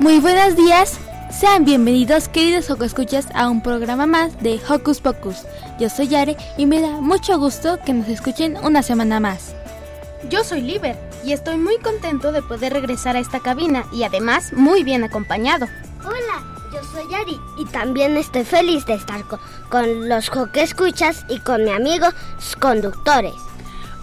Muy buenos días, sean bienvenidos queridos Escuchas a un programa más de Hocus Pocus. Yo soy Yare y me da mucho gusto que nos escuchen una semana más. Yo soy Liber y estoy muy contento de poder regresar a esta cabina y además muy bien acompañado. Hola, yo soy Yari y también estoy feliz de estar con, con los Escuchas y con mi amigo conductores.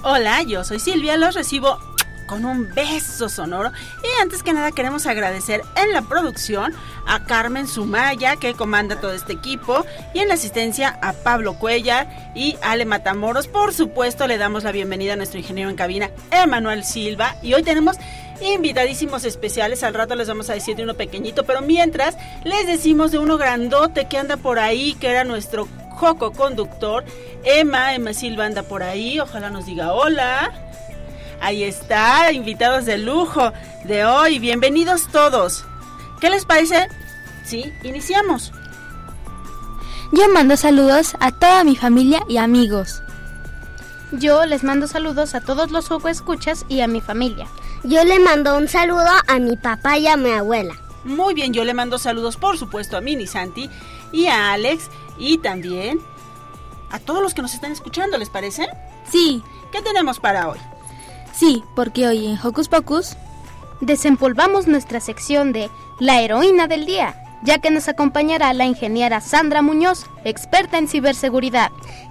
Hola, yo soy Silvia, los recibo con un beso sonoro. Y antes que nada queremos agradecer en la producción a Carmen Sumaya que comanda todo este equipo y en la asistencia a Pablo Cuellar y Ale Matamoros. Por supuesto le damos la bienvenida a nuestro ingeniero en cabina, Emanuel Silva. Y hoy tenemos invitadísimos especiales. Al rato les vamos a decir de uno pequeñito, pero mientras les decimos de uno grandote que anda por ahí, que era nuestro Joco conductor. Emma, Emma Silva anda por ahí. Ojalá nos diga hola. Ahí está, invitados de lujo de hoy. Bienvenidos todos. ¿Qué les parece? Sí, iniciamos. Yo mando saludos a toda mi familia y amigos. Yo les mando saludos a todos los Joco Escuchas y a mi familia. Yo le mando un saludo a mi papá y a mi abuela. Muy bien, yo le mando saludos por supuesto a Mini Santi y a Alex y también a todos los que nos están escuchando, ¿les parece? Sí. ¿Qué tenemos para hoy? Sí, porque hoy en Hocus Pocus desempolvamos nuestra sección de La heroína del día, ya que nos acompañará la ingeniera Sandra Muñoz, experta en ciberseguridad,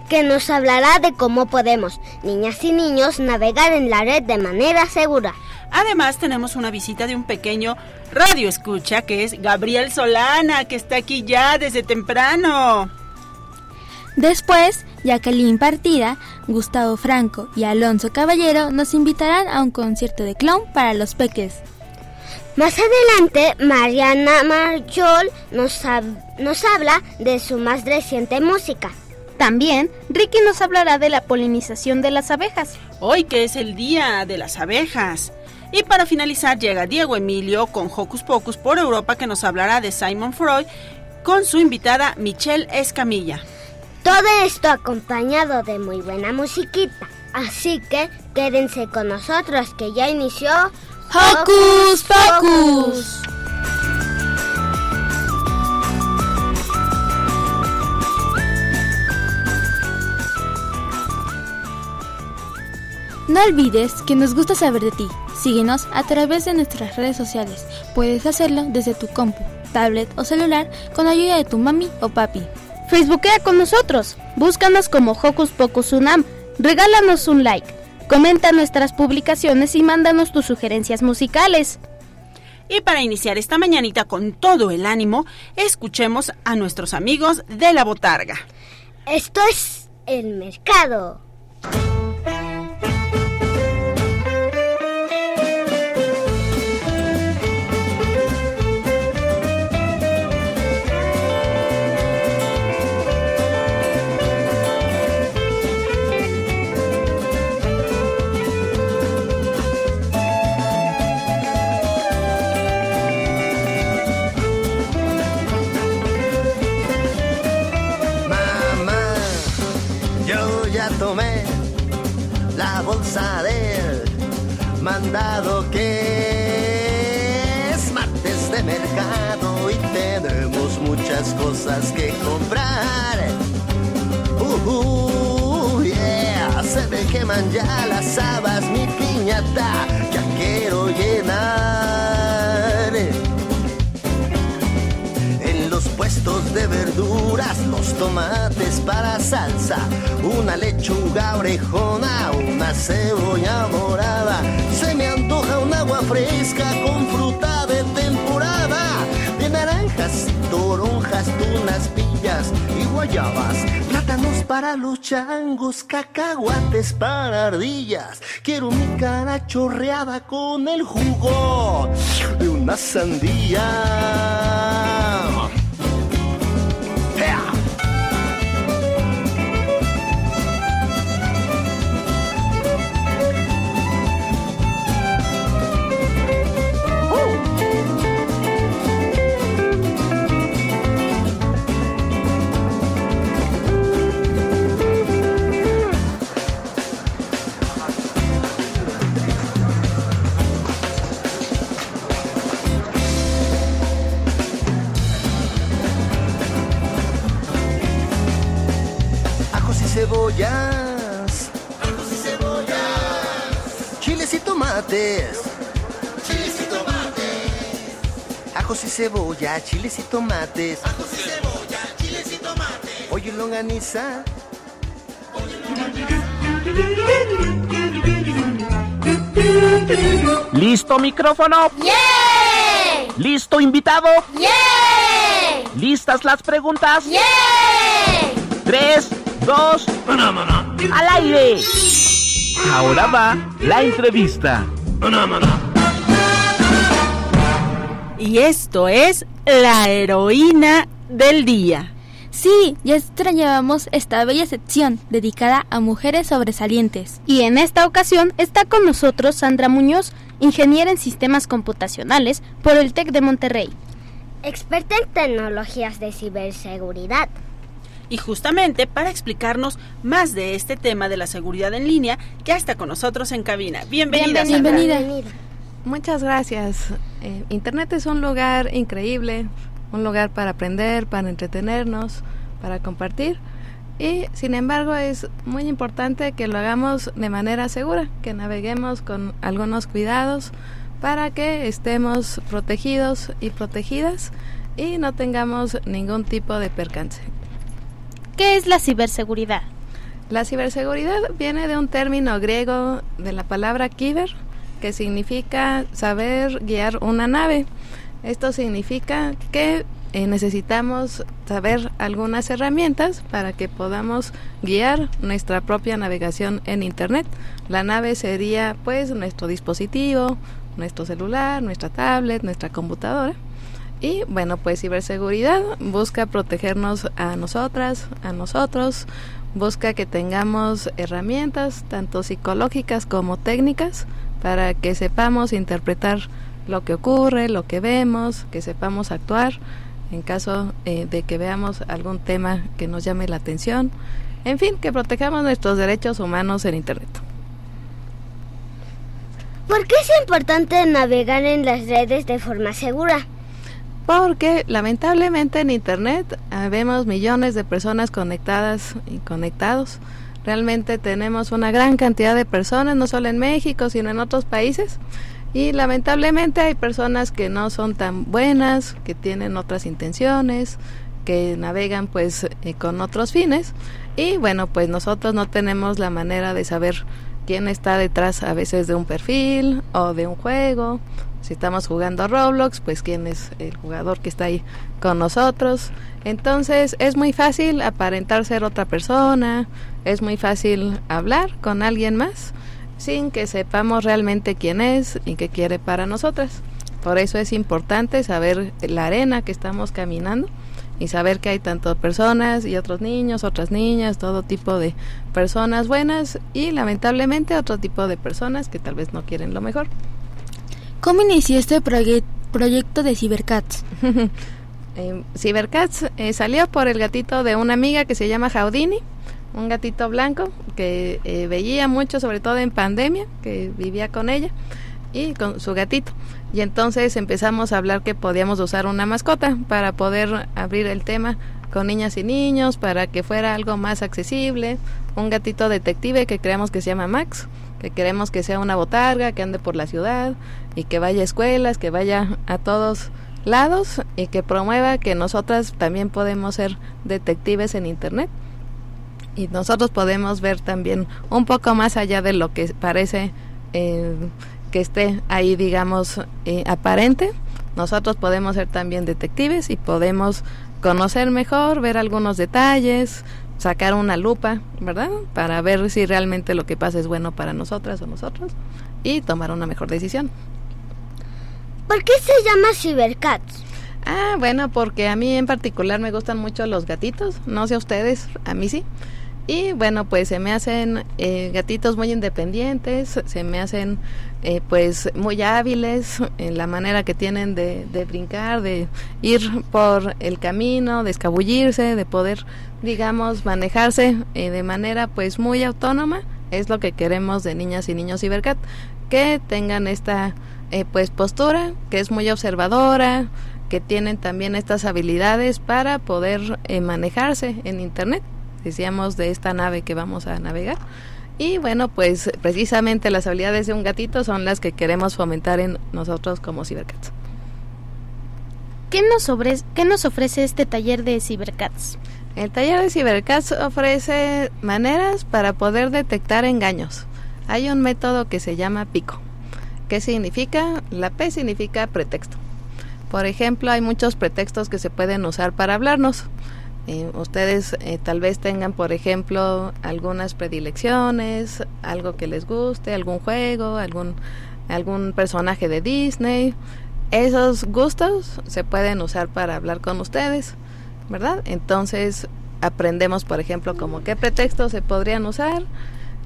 que nos hablará de cómo podemos, niñas y niños, navegar en la red de manera segura. Además tenemos una visita de un pequeño radio escucha que es Gabriel Solana, que está aquí ya desde temprano. Después, Jacqueline Partida, Gustavo Franco y Alonso Caballero nos invitarán a un concierto de clown para los peques. Más adelante, Mariana Marjol nos, nos habla de su más reciente música. También, Ricky nos hablará de la polinización de las abejas. Hoy que es el día de las abejas. Y para finalizar llega Diego Emilio con Hocus Pocus por Europa que nos hablará de Simon Freud con su invitada Michelle Escamilla. Todo esto acompañado de muy buena musiquita. Así que quédense con nosotros que ya inició Hocus Pocus. No olvides que nos gusta saber de ti. Síguenos a través de nuestras redes sociales. Puedes hacerlo desde tu compu, tablet o celular con ayuda de tu mami o papi. Facebookea con nosotros. Búscanos como Hocus Pocus Unam. Regálanos un like. Comenta nuestras publicaciones y mándanos tus sugerencias musicales. Y para iniciar esta mañanita con todo el ánimo, escuchemos a nuestros amigos de la botarga. Esto es el mercado. mandado que es martes de mercado y tenemos muchas cosas que comprar. Uh, uh, yeah. Se me queman ya las habas, mi piñata, ya quiero llenar. Puestos de verduras, los tomates para salsa, una lechuga orejona, una cebolla morada. Se me antoja un agua fresca con fruta de temporada, de naranjas, toronjas, tunas, pillas y guayabas plátanos para los changos, cacahuates para ardillas. Quiero mi cara chorreada con el jugo de una sandía. Tomates. Chiles y tomates. Ajos y cebolla, chiles y tomates. Ajos y cebolla, chiles y tomates. Pollo y longaniza. ¿Listo micrófono? ¡Yeah! ¿Listo invitado? ¡Yeah! ¿Listas las preguntas? ¡Yeah! Tres, dos, al aire. Ahora va la entrevista. Y esto es la heroína del día. Sí, ya extrañábamos esta bella sección dedicada a mujeres sobresalientes. Y en esta ocasión está con nosotros Sandra Muñoz, ingeniera en sistemas computacionales por el TEC de Monterrey. Experta en tecnologías de ciberseguridad. Y justamente para explicarnos más de este tema de la seguridad en línea, ya está con nosotros en cabina. Bienvenida. Bienvenida. Bienvenida. Muchas gracias. Eh, Internet es un lugar increíble, un lugar para aprender, para entretenernos, para compartir. Y sin embargo es muy importante que lo hagamos de manera segura, que naveguemos con algunos cuidados para que estemos protegidos y protegidas y no tengamos ningún tipo de percance. ¿Qué es la ciberseguridad? La ciberseguridad viene de un término griego de la palabra kiber, que significa saber guiar una nave. Esto significa que eh, necesitamos saber algunas herramientas para que podamos guiar nuestra propia navegación en Internet. La nave sería pues nuestro dispositivo, nuestro celular, nuestra tablet, nuestra computadora. Y bueno, pues ciberseguridad busca protegernos a nosotras, a nosotros, busca que tengamos herramientas tanto psicológicas como técnicas para que sepamos interpretar lo que ocurre, lo que vemos, que sepamos actuar en caso eh, de que veamos algún tema que nos llame la atención. En fin, que protejamos nuestros derechos humanos en Internet. ¿Por qué es importante navegar en las redes de forma segura? Porque lamentablemente en Internet ah, vemos millones de personas conectadas y conectados. Realmente tenemos una gran cantidad de personas, no solo en México, sino en otros países. Y lamentablemente hay personas que no son tan buenas, que tienen otras intenciones, que navegan pues eh, con otros fines. Y bueno, pues nosotros no tenemos la manera de saber quién está detrás a veces de un perfil o de un juego. Si estamos jugando Roblox, pues quién es el jugador que está ahí con nosotros. Entonces es muy fácil aparentar ser otra persona, es muy fácil hablar con alguien más sin que sepamos realmente quién es y qué quiere para nosotras. Por eso es importante saber la arena que estamos caminando y saber que hay tantas personas y otros niños, otras niñas, todo tipo de personas buenas y lamentablemente otro tipo de personas que tal vez no quieren lo mejor. ¿Cómo inició este proye- proyecto de Cybercats? Eh, eh, salió por el gatito de una amiga que se llama Jaudini, un gatito blanco que eh, veía mucho, sobre todo en pandemia, que vivía con ella y con su gatito. Y entonces empezamos a hablar que podíamos usar una mascota para poder abrir el tema con niñas y niños para que fuera algo más accesible. Un gatito detective que creemos que se llama Max, queremos que sea una botarga, que ande por la ciudad y que vaya a escuelas, que vaya a todos lados y que promueva que nosotras también podemos ser detectives en Internet. Y nosotros podemos ver también un poco más allá de lo que parece eh, que esté ahí, digamos, eh, aparente. Nosotros podemos ser también detectives y podemos conocer mejor, ver algunos detalles, sacar una lupa, ¿verdad? Para ver si realmente lo que pasa es bueno para nosotras o nosotros y tomar una mejor decisión. ¿Por qué se llama Cybercats? Ah, bueno, porque a mí en particular me gustan mucho los gatitos, no sé a ustedes, a mí sí. Y bueno, pues se me hacen eh, gatitos muy independientes, se me hacen eh, pues muy hábiles en la manera que tienen de, de, brincar, de ir por el camino, de escabullirse, de poder, digamos, manejarse eh, de manera pues muy autónoma. Es lo que queremos de niñas y niños cibercat, que tengan esta eh, pues postura, que es muy observadora, que tienen también estas habilidades para poder eh, manejarse en internet decíamos de esta nave que vamos a navegar y bueno pues precisamente las habilidades de un gatito son las que queremos fomentar en nosotros como Cybercats ¿Qué nos, ofrece, ¿Qué nos ofrece este taller de Cybercats? El taller de Cybercats ofrece maneras para poder detectar engaños. Hay un método que se llama PICO. ¿Qué significa? La P significa pretexto. Por ejemplo, hay muchos pretextos que se pueden usar para hablarnos. Ustedes eh, tal vez tengan, por ejemplo, algunas predilecciones, algo que les guste, algún juego, algún, algún personaje de Disney. Esos gustos se pueden usar para hablar con ustedes, ¿verdad? Entonces aprendemos, por ejemplo, como qué pretextos se podrían usar.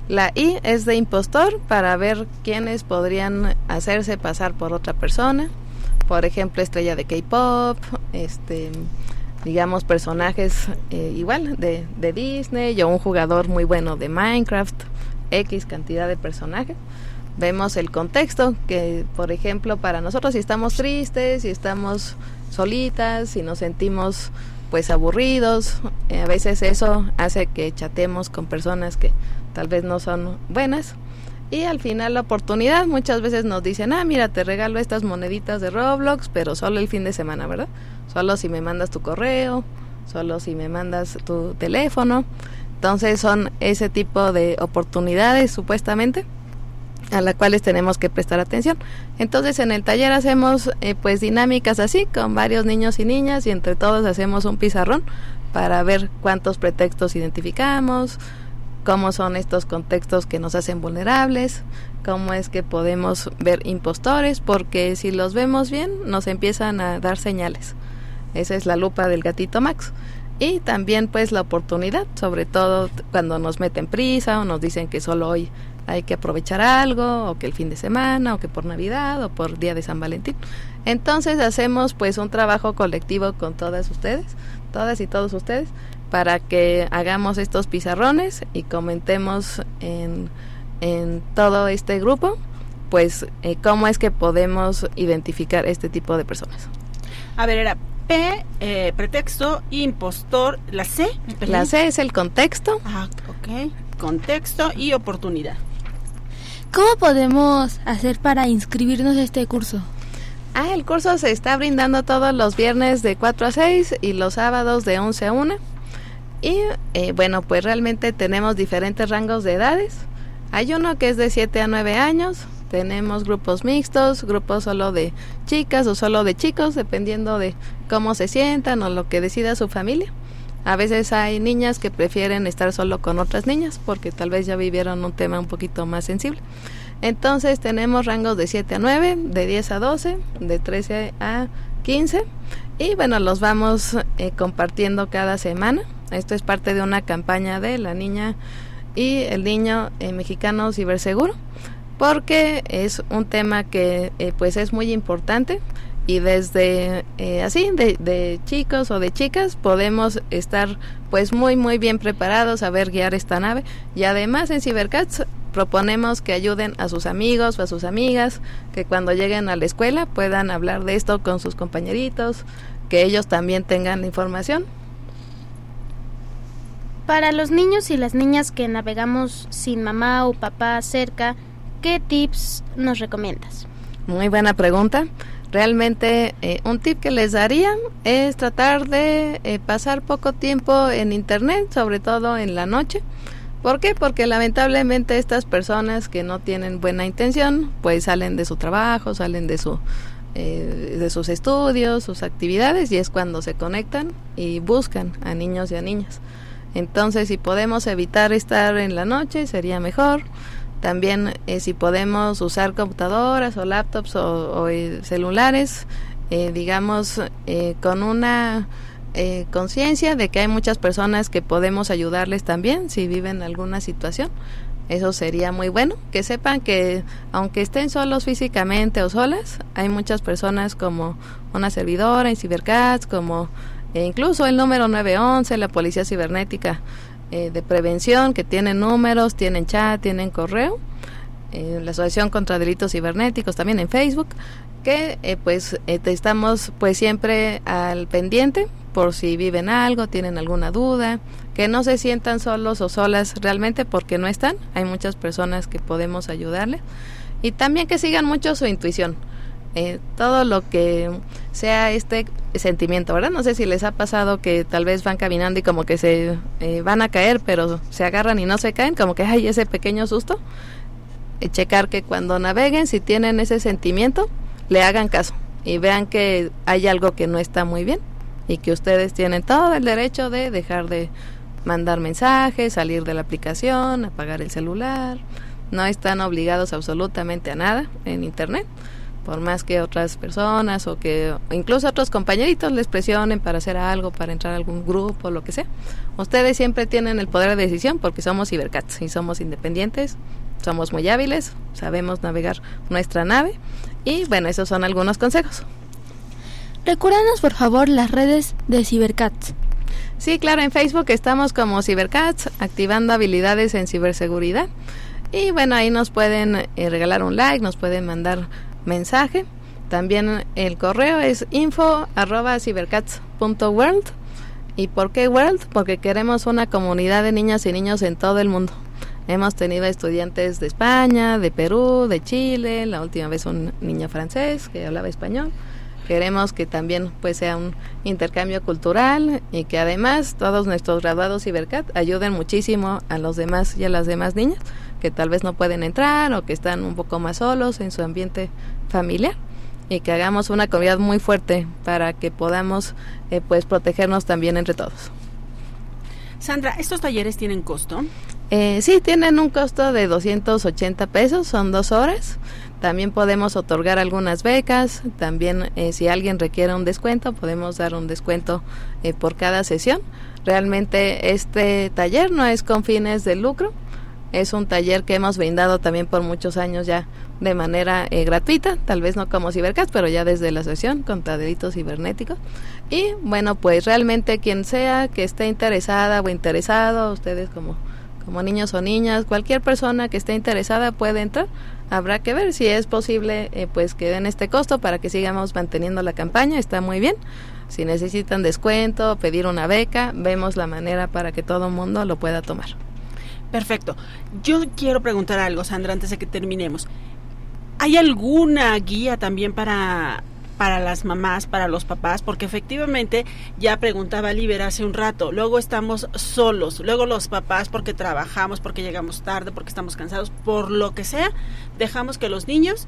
La I es de impostor para ver quiénes podrían hacerse pasar por otra persona. Por ejemplo, estrella de K-pop, este digamos, personajes eh, igual de, de, Disney o un jugador muy bueno de Minecraft, X cantidad de personajes. Vemos el contexto, que por ejemplo para nosotros si estamos tristes, si estamos solitas, si nos sentimos pues aburridos, eh, a veces eso hace que chatemos con personas que tal vez no son buenas. Y al final la oportunidad, muchas veces nos dicen, ah, mira, te regalo estas moneditas de Roblox, pero solo el fin de semana, ¿verdad? Solo si me mandas tu correo, solo si me mandas tu teléfono. Entonces son ese tipo de oportunidades supuestamente a las cuales tenemos que prestar atención. Entonces en el taller hacemos eh, pues dinámicas así con varios niños y niñas y entre todos hacemos un pizarrón para ver cuántos pretextos identificamos, cómo son estos contextos que nos hacen vulnerables, cómo es que podemos ver impostores, porque si los vemos bien nos empiezan a dar señales. Esa es la lupa del gatito Max. Y también pues la oportunidad, sobre todo cuando nos meten prisa o nos dicen que solo hoy hay que aprovechar algo, o que el fin de semana, o que por Navidad, o por Día de San Valentín. Entonces hacemos pues un trabajo colectivo con todas ustedes, todas y todos ustedes, para que hagamos estos pizarrones y comentemos en, en todo este grupo, pues eh, cómo es que podemos identificar este tipo de personas. A ver, era P, eh, pretexto, impostor, la C. La C es el contexto. Ah, ok. Contexto y oportunidad. ¿Cómo podemos hacer para inscribirnos a este curso? Ah, el curso se está brindando todos los viernes de 4 a 6 y los sábados de 11 a 1. Y eh, bueno, pues realmente tenemos diferentes rangos de edades. Hay uno que es de 7 a 9 años. Tenemos grupos mixtos, grupos solo de chicas o solo de chicos, dependiendo de cómo se sientan o lo que decida su familia. A veces hay niñas que prefieren estar solo con otras niñas porque tal vez ya vivieron un tema un poquito más sensible. Entonces tenemos rangos de 7 a 9, de 10 a 12, de 13 a 15 y bueno, los vamos eh, compartiendo cada semana. Esto es parte de una campaña de la niña y el niño eh, mexicano ciberseguro porque es un tema que eh, pues es muy importante y desde eh, así de, de, chicos o de chicas podemos estar pues muy muy bien preparados a ver guiar esta nave. Y además en Cybercats proponemos que ayuden a sus amigos o a sus amigas que cuando lleguen a la escuela puedan hablar de esto con sus compañeritos que ellos también tengan información. Para los niños y las niñas que navegamos sin mamá o papá cerca, ¿qué tips nos recomiendas? Muy buena pregunta. Realmente eh, un tip que les daría es tratar de eh, pasar poco tiempo en internet, sobre todo en la noche. ¿Por qué? Porque lamentablemente estas personas que no tienen buena intención, pues salen de su trabajo, salen de su eh, de sus estudios, sus actividades y es cuando se conectan y buscan a niños y a niñas. Entonces, si podemos evitar estar en la noche, sería mejor. También eh, si podemos usar computadoras o laptops o, eh, celulares, eh, digamos, con una conciencia de que hay muchas personas que podemos ayudarles también si viven alguna situación. Eso sería muy bueno, que sepan que aunque estén solos físicamente o solas, hay muchas personas como una servidora en Cybercats, como incluso el número 911, la Policía Cibernética, eh, de prevención que tienen números, tienen chat, tienen correo, eh, la Asociación contra Delitos Cibernéticos también en Facebook, que eh, pues estamos pues siempre al pendiente por si viven algo, tienen alguna duda, que no se sientan solos o solas realmente porque no están, hay muchas personas que podemos ayudarles y también que sigan mucho su intuición eh, todo lo que sea este sentimiento, ¿verdad? No sé si les ha pasado que tal vez van caminando y como que se eh, van a caer, pero se agarran y no se caen, como que hay ese pequeño susto. Eh, checar que cuando naveguen, si tienen ese sentimiento, le hagan caso y vean que hay algo que no está muy bien y que ustedes tienen todo el derecho de dejar de mandar mensajes, salir de la aplicación, apagar el celular. No están obligados absolutamente a nada en Internet por más que otras personas o que incluso otros compañeritos les presionen para hacer algo, para entrar a algún grupo, lo que sea. Ustedes siempre tienen el poder de decisión porque somos cibercats y somos independientes, somos muy hábiles, sabemos navegar nuestra nave y bueno, esos son algunos consejos. Recuérdanos por favor las redes de Cibercats. Sí, claro, en Facebook estamos como Cibercats, activando habilidades en ciberseguridad. Y bueno, ahí nos pueden eh, regalar un like, nos pueden mandar mensaje. También el correo es info arroba cibercats.world. ¿Y por qué world? Porque queremos una comunidad de niñas y niños en todo el mundo. Hemos tenido estudiantes de España, de Perú, de Chile, la última vez un niño francés que hablaba español. Queremos que también pues sea un intercambio cultural y que además todos nuestros graduados Cibercat ayuden muchísimo a los demás y a las demás niñas que tal vez no pueden entrar o que están un poco más solos en su ambiente familiar y que hagamos una comunidad muy fuerte para que podamos eh, pues protegernos también entre todos. Sandra, ¿estos talleres tienen costo? Eh, sí, tienen un costo de 280 pesos, son dos horas. También podemos otorgar algunas becas. También eh, si alguien requiere un descuento, podemos dar un descuento eh, por cada sesión. Realmente este taller no es con fines de lucro. Es un taller que hemos brindado también por muchos años ya de manera eh, gratuita, tal vez no como Cibercast, pero ya desde la sesión contra delitos cibernéticos. Y bueno, pues realmente quien sea que esté interesada o interesado, ustedes como, como niños o niñas, cualquier persona que esté interesada puede entrar. Habrá que ver si es posible eh, pues que den este costo para que sigamos manteniendo la campaña, está muy bien. Si necesitan descuento, pedir una beca, vemos la manera para que todo el mundo lo pueda tomar. Perfecto. Yo quiero preguntar algo, Sandra, antes de que terminemos. ¿Hay alguna guía también para, para las mamás, para los papás? Porque efectivamente, ya preguntaba Liber hace un rato, luego estamos solos, luego los papás porque trabajamos, porque llegamos tarde, porque estamos cansados, por lo que sea, dejamos que los niños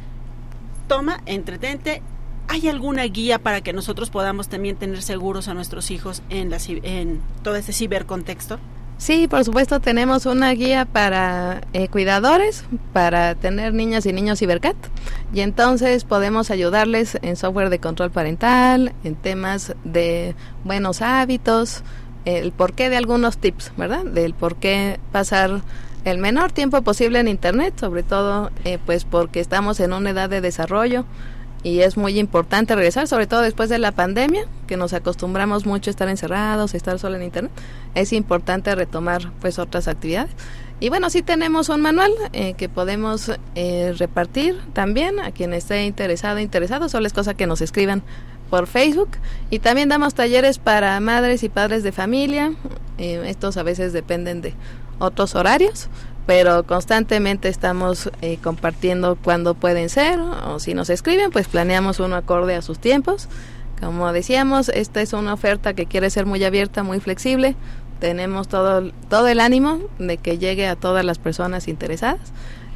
toma, entretente. ¿Hay alguna guía para que nosotros podamos también tener seguros a nuestros hijos en, la, en todo este cibercontexto? Sí, por supuesto tenemos una guía para eh, cuidadores, para tener niñas y niños cibercat y entonces podemos ayudarles en software de control parental, en temas de buenos hábitos, el porqué de algunos tips, ¿verdad? Del por qué pasar el menor tiempo posible en internet, sobre todo eh, pues porque estamos en una edad de desarrollo y es muy importante regresar, sobre todo después de la pandemia, que nos acostumbramos mucho a estar encerrados, a estar solo en internet. Es importante retomar pues otras actividades. Y bueno, sí tenemos un manual eh, que podemos eh, repartir también a quien esté interesado, interesado. Solo es cosa que nos escriban por Facebook y también damos talleres para madres y padres de familia. Eh, estos a veces dependen de otros horarios, pero constantemente estamos eh, compartiendo cuándo pueden ser o si nos escriben, pues planeamos uno acorde a sus tiempos. Como decíamos, esta es una oferta que quiere ser muy abierta, muy flexible. Tenemos todo, todo el ánimo de que llegue a todas las personas interesadas.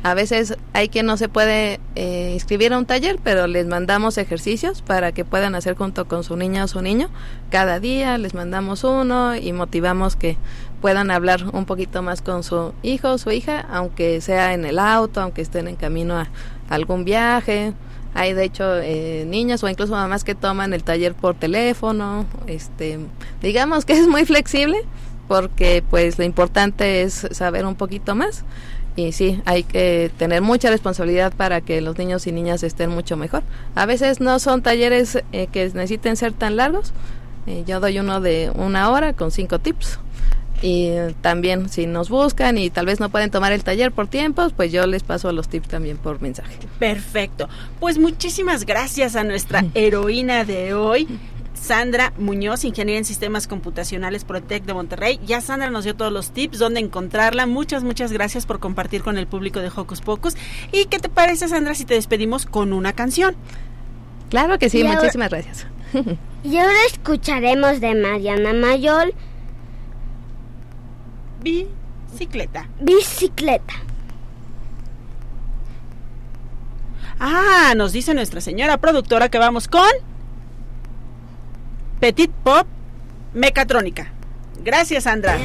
A veces hay quien no se puede eh, inscribir a un taller, pero les mandamos ejercicios para que puedan hacer junto con su niña o su niño. Cada día les mandamos uno y motivamos que puedan hablar un poquito más con su hijo o su hija, aunque sea en el auto, aunque estén en camino a algún viaje, hay de hecho eh, niñas o incluso mamás que toman el taller por teléfono. Este, digamos que es muy flexible porque pues lo importante es saber un poquito más. Y sí, hay que tener mucha responsabilidad para que los niños y niñas estén mucho mejor. A veces no son talleres eh, que necesiten ser tan largos. Eh, yo doy uno de una hora con cinco tips y también si nos buscan y tal vez no pueden tomar el taller por tiempos, pues yo les paso los tips también por mensaje. Perfecto. Pues muchísimas gracias a nuestra heroína de hoy. Sandra Muñoz, ingeniera en sistemas computacionales Protec de Monterrey. Ya Sandra nos dio todos los tips, dónde encontrarla. Muchas, muchas gracias por compartir con el público de Hocus Pocus. ¿Y qué te parece, Sandra, si te despedimos con una canción? Claro que sí, Y ahora- muchísimas gracias. Y ahora escucharemos de Mariana Mayol Bicicleta. Bicicleta. Ah, nos dice nuestra señora productora que vamos con Petit Pop Mecatrónica. Gracias, Sandra.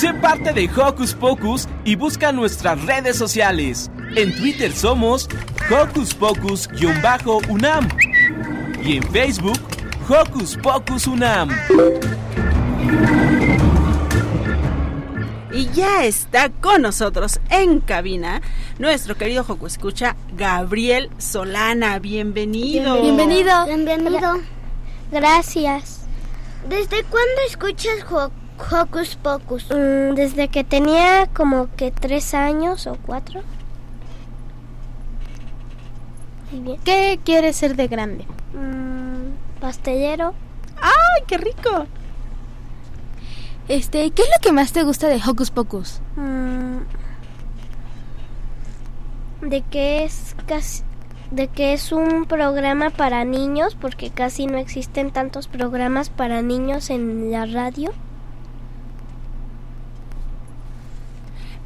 Sé parte de Hocus Pocus y busca nuestras redes sociales. En Twitter somos Hocus Pocus-UNAM y en Facebook Hocus Pocus UNAM. Y ya está con nosotros en cabina nuestro querido Joco Escucha, Gabriel Solana. Bienvenido. Bienvenido. Bienvenido. Gracias. ¿Desde cuándo escuchas Ho- Hocus Pocus? Mm, desde que tenía como que tres años o cuatro. Muy bien. ¿Qué quieres ser de grande? Mm, pastelero. ¡Ay, qué rico! Este, ¿qué es lo que más te gusta de Hocus Pocus? Mm, de que es casi de que es un programa para niños porque casi no existen tantos programas para niños en la radio.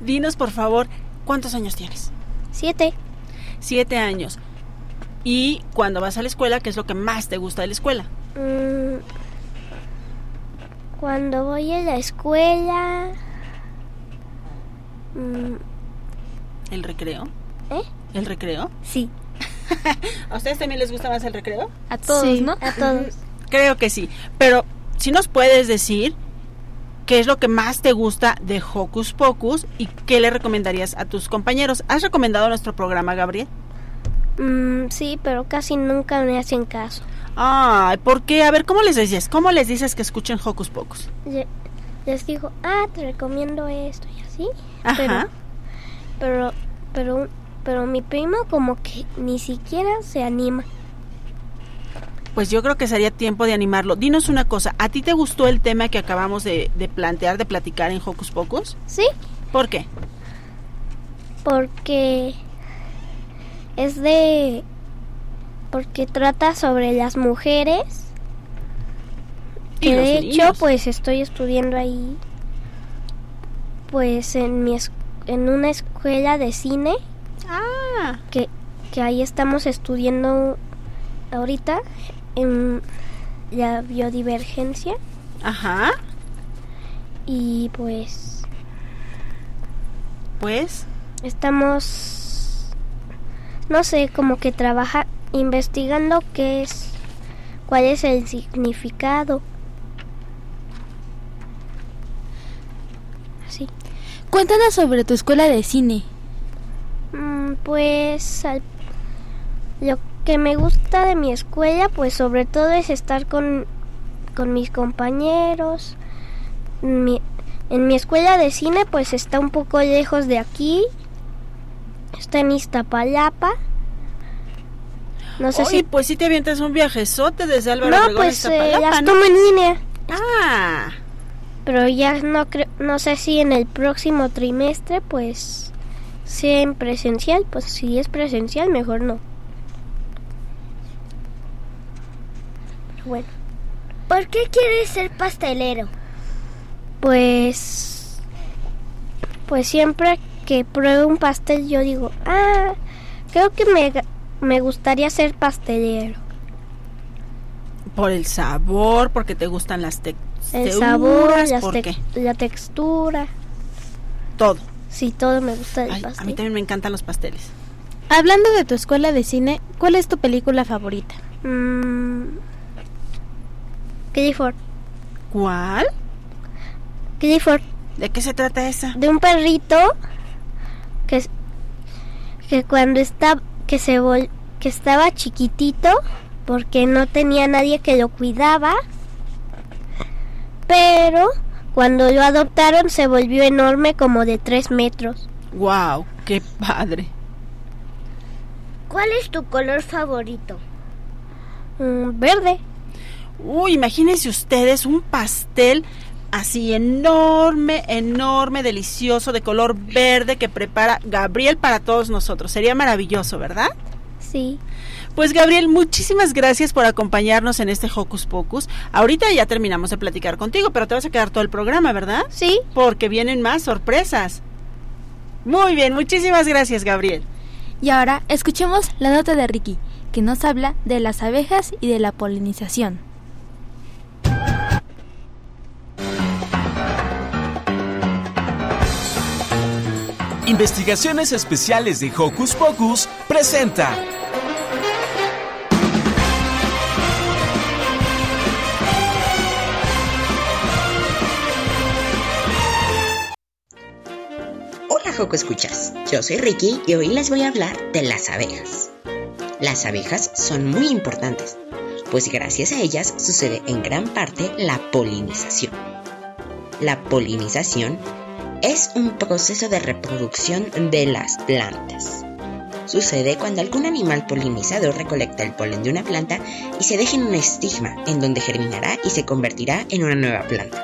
Dinos, por favor, ¿cuántos años tienes? Siete. Siete años. Y cuando vas a la escuela, ¿qué es lo que más te gusta de la escuela? Mm, cuando voy a la escuela mm, ¿El recreo? ¿Eh? ¿El recreo? Sí. ¿A ustedes también les gusta más el recreo? A todos, Sí, ¿no? A todos. Creo que sí. Pero si nos puedes decir qué es lo que más te gusta de Hocus Pocus y qué le recomendarías a tus compañeros. ¿Has recomendado nuestro programa, Gabriel? Mm, sí, pero casi nunca me hacen caso. Ay, ¿por qué? A ver, ¿cómo les dices? ¿Cómo les dices que escuchen Hocus Pocus? Le- Les digo, ah, te recomiendo esto y así. Ajá. Pero, pero, pero mi primo como que ni siquiera se anima. Pues yo creo que sería tiempo de animarlo. Dinos una cosa, ¿a ti te gustó el tema que acabamos de, de plantear, de platicar en Hocus Pocus? Sí, ¿Por qué? porque es de... porque trata sobre las mujeres. Y Que de hecho, pues estoy estudiando ahí, pues en mi es- en una escuela de cine Ah, que, que ahí estamos estudiando ahorita en la biodivergencia ajá. y pues Pues, estamos no sé como que trabaja investigando qué es cuál es el significado sí Cuéntanos sobre tu escuela de cine. Mm, pues al- lo que me gusta de mi escuela pues sobre todo es estar con, con mis compañeros. Mi- en mi escuela de cine pues está un poco lejos de aquí. Está en Iztapalapa. No sé Oye, si pues si te avientas un viajezote desde Álvaro no pues eh, las ¿no? tomo en línea. Ah, pero ya no creo no sé si en el próximo trimestre pues sea en presencial. Pues si es presencial mejor no bueno ¿Por qué quieres ser pastelero? pues pues siempre que pruebe un pastel yo digo ah creo que me, me gustaría ser pastelero por el sabor, porque te gustan las el texturas, sabor las ¿por tex- qué? la textura Todo. sí todo me gusta del Ay, a pastel mí también me encantan los pasteles. Hablando de tu escuela de cine, ¿cuál es tu película favorita? Mm. Clifford. ¿Cuál? Clifford. ¿De qué se trata esa? De un perrito que, que cuando está que se vol- que estaba chiquitito porque no tenía nadie que lo cuidaba, pero cuando lo adoptaron se volvió enorme como de tres metros. Wow, qué padre. ¿Cuál es tu color favorito? Mm, verde. Uy, imagínense ustedes un pastel así enorme, enorme, delicioso, de color verde que prepara Gabriel para todos nosotros. Sería maravilloso, ¿verdad? Sí. Pues Gabriel, muchísimas gracias por acompañarnos en este Hocus Pocus. Ahorita ya terminamos de platicar contigo, pero te vas a quedar todo el programa, ¿verdad? Sí. Porque vienen más sorpresas. Muy bien, muchísimas gracias, Gabriel. Y ahora escuchemos la nota de Ricky, que nos habla de las abejas y de la polinización. Investigaciones Especiales de Hocus Pocus presenta. Hola Joco Escuchas, yo soy Ricky y hoy les voy a hablar de las abejas. Las abejas son muy importantes, pues gracias a ellas sucede en gran parte la polinización. La polinización es un proceso de reproducción de las plantas. Sucede cuando algún animal polinizador recolecta el polen de una planta y se deja en un estigma en donde germinará y se convertirá en una nueva planta.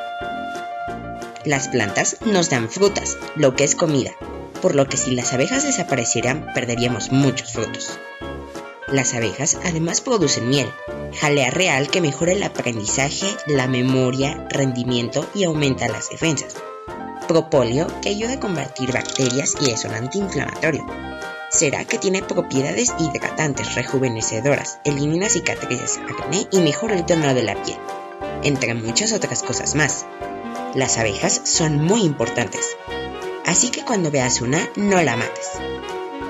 Las plantas nos dan frutas, lo que es comida, por lo que si las abejas desaparecieran perderíamos muchos frutos. Las abejas además producen miel, jalea real que mejora el aprendizaje, la memoria, rendimiento y aumenta las defensas. Propóleo que ayuda a combatir bacterias y es un antiinflamatorio. Será que tiene propiedades hidratantes, rejuvenecedoras, elimina cicatrices, acné y mejora el tono de la piel, entre muchas otras cosas más. Las abejas son muy importantes, así que cuando veas una, no la mates.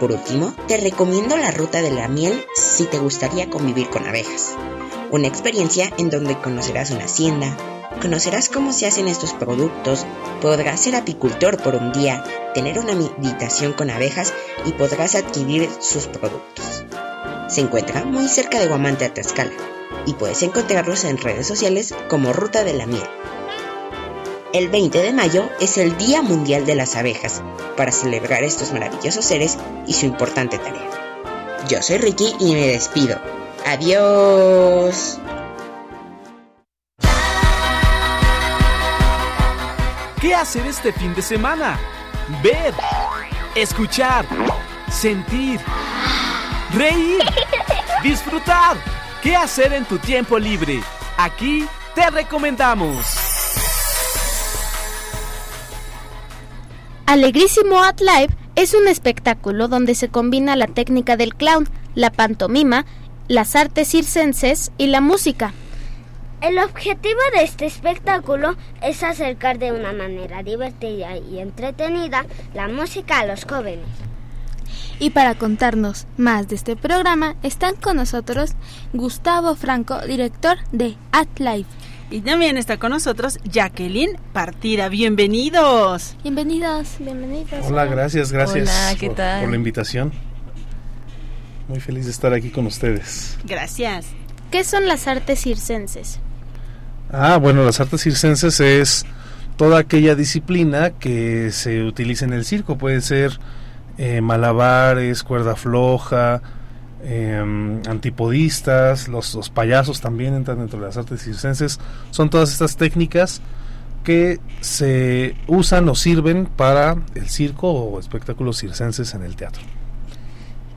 Por último, te recomiendo la ruta de la miel si te gustaría convivir con abejas. Una experiencia en donde conocerás una hacienda, conocerás cómo se hacen estos productos, podrás ser apicultor por un día, tener una meditación con abejas y podrás adquirir sus productos. Se encuentra muy cerca de Guamante a Tlaxcala y puedes encontrarlos en redes sociales como Ruta de la Miel. El 20 de mayo es el Día Mundial de las Abejas, para celebrar estos maravillosos seres y su importante tarea. Yo soy Ricky y me despido. Adiós. ¿Qué hacer este fin de semana? Ver, escuchar, sentir, reír, disfrutar. ¿Qué hacer en tu tiempo libre? Aquí te recomendamos. Alegrísimo at Live es un espectáculo donde se combina la técnica del clown, la pantomima, las artes circenses y la música. El objetivo de este espectáculo es acercar de una manera divertida y entretenida la música a los jóvenes. Y para contarnos más de este programa están con nosotros Gustavo Franco, director de At Live. Y también está con nosotros Jacqueline Partida. Bienvenidos. Bienvenidos, bienvenidos. Hola, gracias, gracias Hola, ¿qué por, tal? por la invitación. Muy feliz de estar aquí con ustedes. Gracias. ¿Qué son las artes circenses? Ah, bueno, las artes circenses es toda aquella disciplina que se utiliza en el circo. Puede ser eh, malabares, cuerda floja, eh, antipodistas, los, los payasos también entran dentro de las artes circenses. Son todas estas técnicas que se usan o sirven para el circo o espectáculos circenses en el teatro.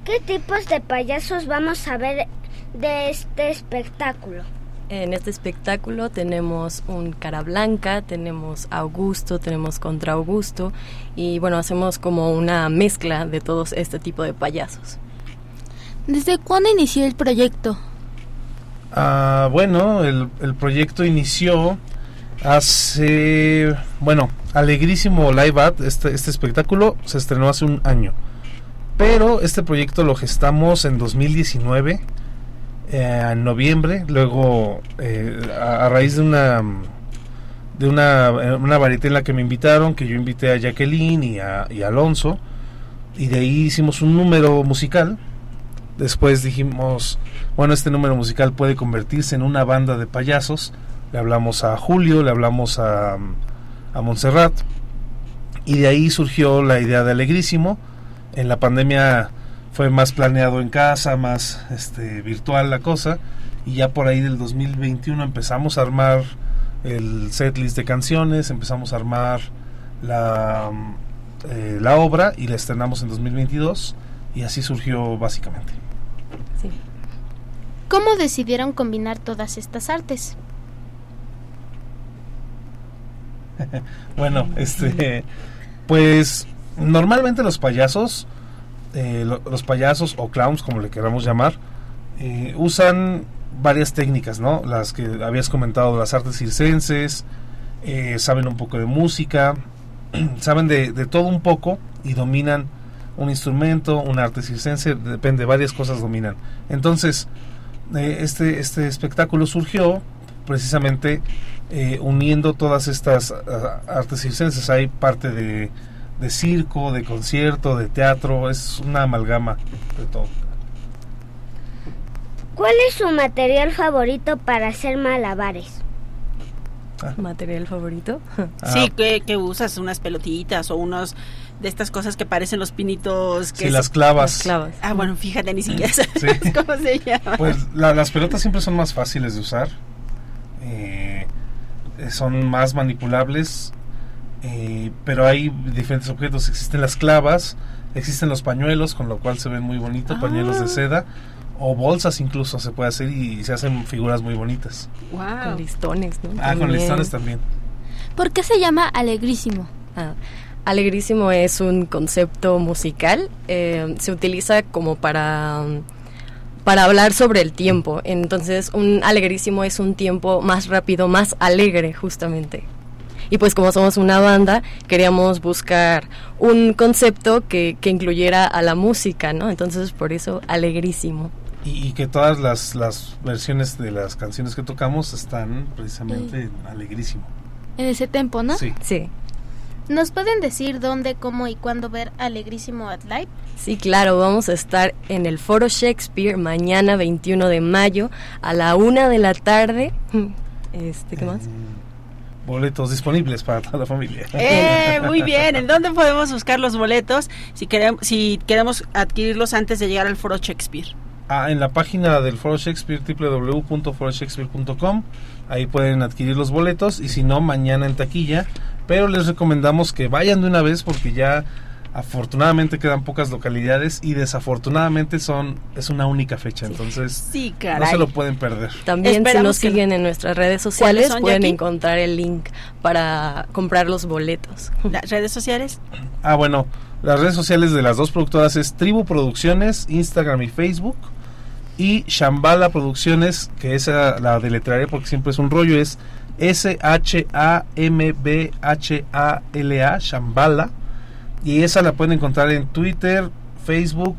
¿Qué tipos de payasos vamos a ver de este espectáculo? En este espectáculo tenemos un cara blanca, tenemos Augusto, tenemos contra Augusto y bueno, hacemos como una mezcla de todos este tipo de payasos. ¿Desde cuándo inició el proyecto? Ah, bueno, el, el proyecto inició hace, bueno, Alegrísimo Live At, este, este espectáculo se estrenó hace un año. Pero este proyecto lo gestamos en 2019, eh, en noviembre, luego eh, a, raíz de una de una, eh, una en la que me invitaron, que yo invité a Jacqueline y a, y Alonso, y de ahí hicimos un número musical. Después dijimos, bueno, este número musical puede convertirse en una banda de payasos. Le hablamos a Julio, le hablamos a, a Montserrat, y de ahí surgió la idea de Alegrísimo. En la pandemia fue más planeado en casa, más este, virtual la cosa, y ya por ahí del 2021 empezamos a armar el setlist de canciones, empezamos a armar la, eh, la obra y la estrenamos en 2022 y así surgió básicamente. ¿Cómo decidieron combinar todas estas artes? bueno, este, pues normalmente los payasos, eh, lo- los payasos o clowns, como le queramos llamar, eh, usan varias técnicas, ¿no? Las que habías comentado, las artes circenses, eh, saben un poco de música, saben de, de todo un poco y dominan un instrumento, un arte circense, depende, varias cosas dominan. Entonces, eh, este, este espectáculo surgió precisamente uniendo todas estas ah, artes circenses. Hay parte de, de circo, de concierto, de teatro, es una amalgama de todo. ¿Cuál es su material favorito para hacer malabares? ¿Material favorito? Sí, que, que usas unas pelotitas o unos de estas cosas que parecen los pinitos. Que Sí, las clavas. Las clavas. Ah, bueno, fíjate, ni siquiera sabes Sí. cómo se llama. Pues la- las pelotas siempre son más fáciles de usar, eh, son más manipulables Eh, pero hay diferentes objetos. Existen las clavas, existen los pañuelos, con lo cual se ven muy bonitos, pañuelos de Ah. seda. O bolsas incluso se puede hacer y se hacen figuras muy bonitas. Con listones, ¿no? Ah, con También. listones también. ¿Por qué se llama alegrísimo? Ah, alegrísimo es un concepto musical. eh, se utiliza como para, para hablar sobre el tiempo. Entonces, un alegrísimo es un tiempo más rápido, más alegre, justamente. Y pues como somos una banda, queríamos buscar un concepto que, que incluyera a la música, ¿no? Entonces, por eso, alegrísimo. Y, y que todas las, las versiones de las canciones que tocamos están precisamente en alegrísimo. En ese tempo, ¿no? Sí. Sí. ¿Nos pueden decir dónde, cómo y cuándo ver Alegrísimo at Live? Sí, claro, vamos a estar en el Foro Shakespeare mañana 21 de mayo a la una de la tarde. Este, ¿qué más? Boletos disponibles para toda la familia. Eh, muy bien. ¿En dónde podemos buscar los boletos si queremos, si queremos adquirirlos antes de llegar al Foro Shakespeare? Ah, en la página del Foro Shakespeare, www.foroshakespeare.com, ahí pueden adquirir los boletos y si no, mañana en taquilla. Pero les recomendamos que vayan de una vez porque ya afortunadamente quedan pocas localidades y desafortunadamente son es una única fecha, entonces Sí, no se lo pueden perder. También si Esperamos nos que- siguen en nuestras redes ¿Cuáles sociales son, pueden Jackie? encontrar el link para comprar los boletos. ¿Las redes sociales? Ah, bueno, las redes sociales de las dos productoras es Tribu Producciones, Instagram y Facebook. Y Shambhala Producciones, que esa la deletraré porque siempre es un rollo, es S-H-A-M-B-H-A-L-A, Shambhala. Y esa la pueden encontrar en Twitter, Facebook,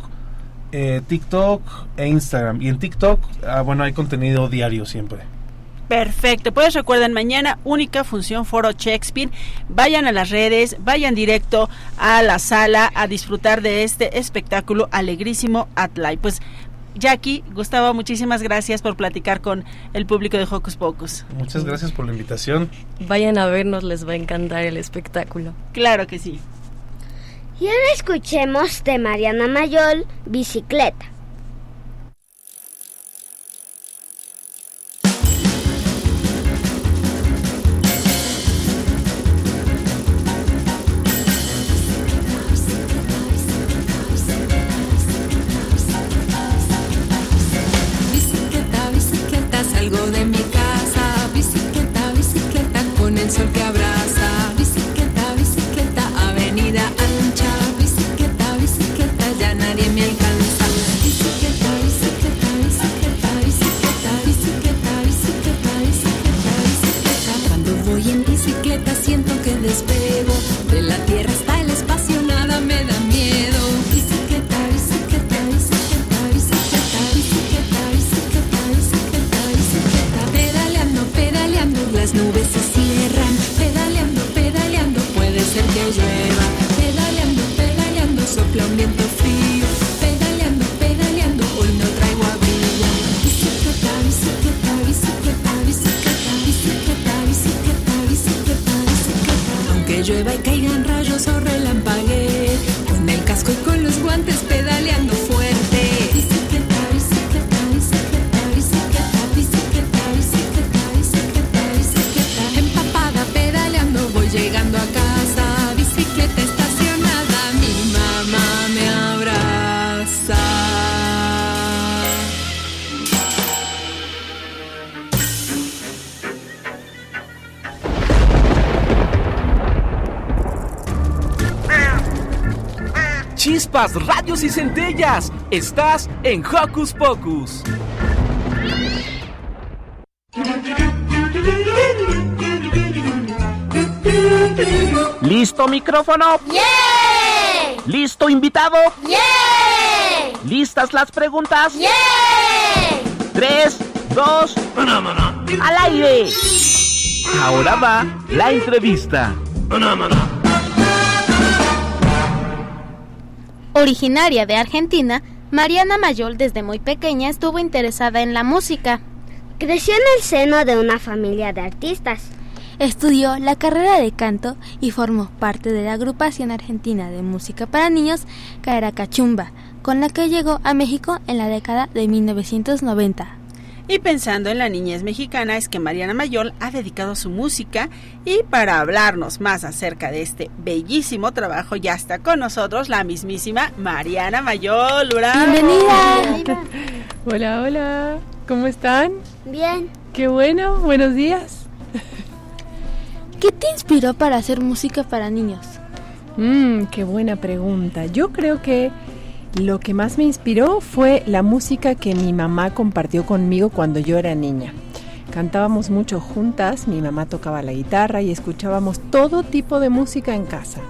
eh, TikTok e Instagram. Y en TikTok, ah, bueno, hay contenido diario siempre. Perfecto, pues recuerden mañana única función Foro Shakespeare. Vayan a las redes, vayan directo a la sala a disfrutar de este espectáculo alegrísimo at Live. Pues Jackie, Gustavo, muchísimas gracias por platicar con el público de Hocus Pocus. Muchas gracias por la invitación. Vayan a vernos, les va a encantar el espectáculo. Claro que sí. Y ahora escuchemos de Mariana Mayol, Bicicleta. Chispas, radios y centellas. Estás en Hocus Pocus. ¿Listo micrófono? ¿Listo invitado? ¿Listas las preguntas? Tres, dos, al aire. Ahora va la entrevista. Originaria de Argentina, Mariana Mayol desde muy pequeña estuvo interesada en la música. Creció en el seno de una familia de artistas. Estudió la carrera de canto y formó parte de la agrupación argentina de música para niños Caeracachumba, con la que llegó a México en la década de 1990. Y pensando en la niñez mexicana es que Mariana Mayol ha dedicado su música y para hablarnos más acerca de este bellísimo trabajo ya está con nosotros la mismísima Mariana Mayol. ¡Bravo! Bienvenida. Hola, hola. ¿Cómo están? Bien. Qué bueno. Buenos días. ¿Qué te inspiró para hacer música para niños? Mmm, qué buena pregunta. Yo creo que lo que más me inspiró fue la música que mi mamá compartió conmigo cuando yo era niña. Cantábamos mucho juntas, mi mamá tocaba la guitarra y escuchábamos todo tipo de música en casa.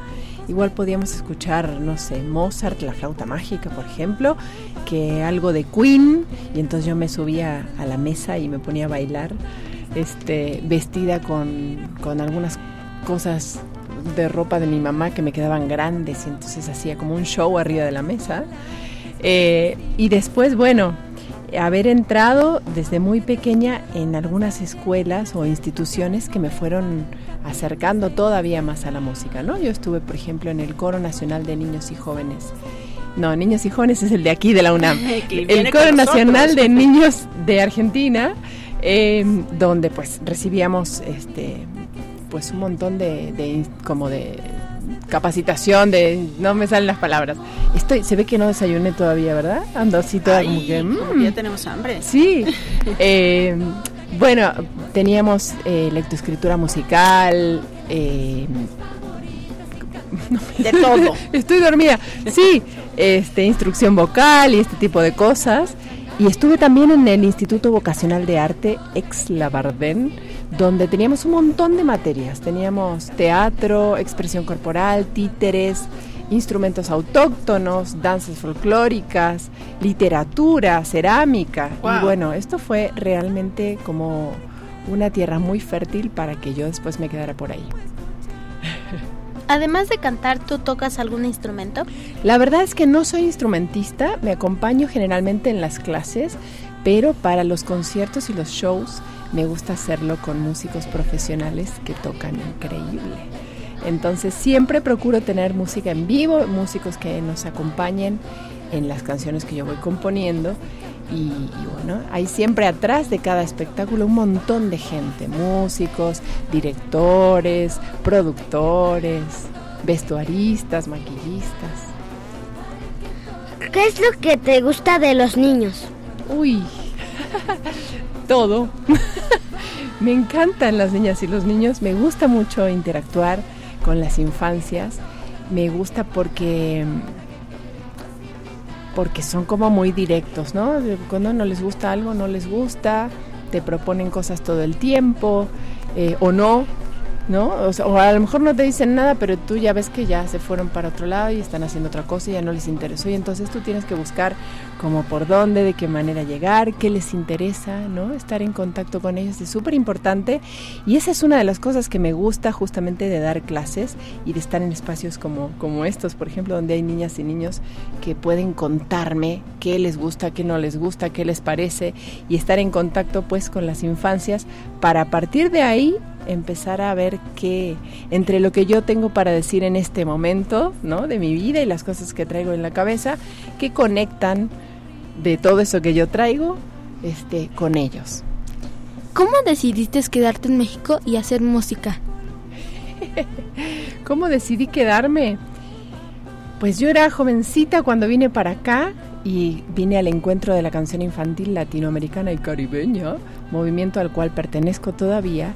Igual podíamos escuchar, no sé, Mozart, la flauta mágica, por ejemplo, que algo de Queen, y entonces yo me subía a la mesa y me ponía a bailar, este, vestida con, con algunas cosas de ropa de mi mamá que me quedaban grandes y entonces hacía como un show arriba de la mesa. Eh, y después, bueno, haber entrado desde muy pequeña en algunas escuelas o instituciones que me fueron acercando todavía más a la música, ¿no? Yo estuve, por ejemplo, en el Coro Nacional de Niños y Jóvenes. No, Niños y Jóvenes es el de aquí, de la UNAM. El Coro Nacional de Niños de Argentina, eh, donde pues recibíamos este pues un montón de, de como de capacitación de no me salen las palabras estoy se ve que no desayuné todavía verdad ando así toda como Ay, que como que ya tenemos hambre. Sí. Eh, bueno, teníamos eh, lectoescritura musical. eh, De todo. Estoy dormida. Sí, este, instrucción vocal y este tipo de cosas. Y estuve también en el Instituto Vocacional de Arte ex Labardén, donde teníamos un montón de materias. Teníamos teatro, expresión corporal, títeres, instrumentos autóctonos, danzas folclóricas, literatura, cerámica. Wow. Y bueno, esto fue realmente como una tierra muy fértil para que yo después me quedara por ahí. Además de cantar, ¿tú tocas algún instrumento? La verdad es que no soy instrumentista, me acompaño generalmente en las clases, pero para los conciertos y los shows me gusta hacerlo con músicos profesionales que tocan increíble. Entonces siempre procuro tener música en vivo, músicos que nos acompañen en las canciones que yo voy componiendo. Y, y bueno, hay siempre atrás de cada espectáculo un montón de gente, músicos, directores, productores, vestuaristas, maquillistas. ¿Qué es lo que te gusta de los niños? Uy, todo. me encantan las niñas y los niños, me gusta mucho interactuar con las infancias, me gusta porque porque son como muy directos, ¿no? Cuando no les gusta algo, no les gusta, te proponen cosas todo el tiempo, eh, o no, ¿no? O, o a lo mejor no te dicen nada, pero tú ya ves que ya se fueron para otro lado y están haciendo otra cosa y ya no les interesó. Y entonces tú tienes que buscar como por dónde, de qué manera llegar, qué les interesa, ¿no? Estar en contacto con ellos es súper importante. Y esa es una de las cosas que me gusta justamente de dar clases y de estar en espacios como, como estos, por ejemplo, donde hay niñas y niños que pueden contarme qué les gusta, qué no les gusta, qué les parece y estar en contacto pues con las infancias para a partir de ahí empezar a ver qué entre lo que yo tengo para decir en este momento, ¿no? De mi vida y las cosas que traigo en la cabeza, que conectan de todo eso que yo traigo, este, con ellos. ¿Cómo decidiste quedarte en México y hacer música? ¿Cómo decidí quedarme? Pues yo era jovencita cuando vine para acá y vine al encuentro de la canción infantil latinoamericana y caribeña, movimiento al cual pertenezco todavía.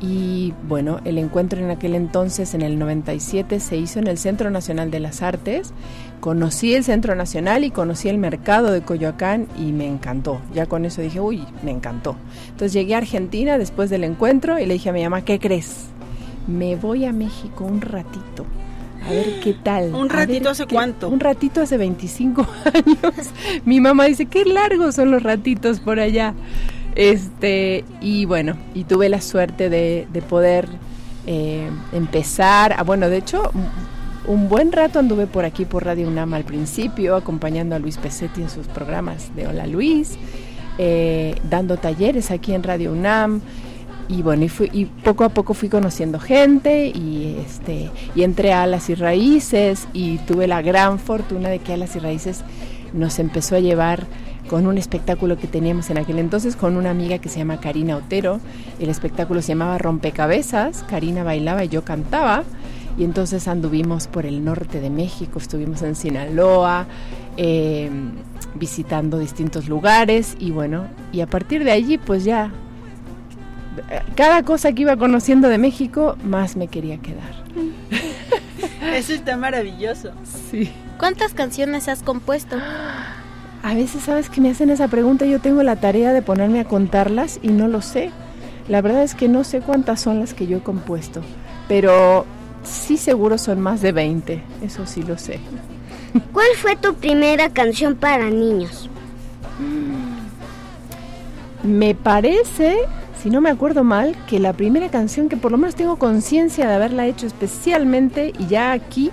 Y bueno, el encuentro en aquel entonces, en el 97, se hizo en el Centro Nacional de las Artes. Conocí el Centro Nacional y conocí el mercado de Coyoacán y me encantó. Ya con eso dije, uy, me encantó. Entonces llegué a Argentina después del encuentro y le dije a mi mamá, ¿qué crees? Me voy a México un ratito. A ver qué tal. ¿Un A ver ratito hace qué- cuánto? Un ratito hace 25 años. Mi mamá dice, qué largos son los ratitos por allá. Este, y bueno, y tuve la suerte de, de poder eh, empezar. Ah, bueno, de hecho, un- buen rato anduve por aquí por Radio UNAM al principio, acompañando a Luis Pesetti en sus programas de Hola Luis, eh, dando talleres aquí en Radio UNAM. Y bueno, y, fui- y poco a poco fui conociendo gente y este y entré a Alas y Raíces y tuve la gran fortuna de que Alas y Raíces nos empezó a llevar con un espectáculo que teníamos en aquel entonces con una amiga que se llama Karina Otero. El espectáculo se llamaba Rompecabezas, Karina bailaba y yo cantaba. Y entonces anduvimos por el norte de México, estuvimos en Sinaloa, eh, visitando distintos lugares y bueno, y a partir de allí pues ya eh, cada cosa que iba conociendo de México más me quería quedar. Eso está maravilloso. Sí. ¿Cuántas canciones has compuesto? A veces sabes que me hacen esa pregunta y yo tengo la tarea de ponerme a contarlas y no lo sé. La verdad es que no sé cuántas son las que yo he compuesto, pero sí seguro son más de 20, eso sí lo sé. ¿Cuál fue tu primera canción para niños? Me parece, si no me acuerdo mal, que la primera canción que por lo menos tengo conciencia de haberla hecho especialmente y ya aquí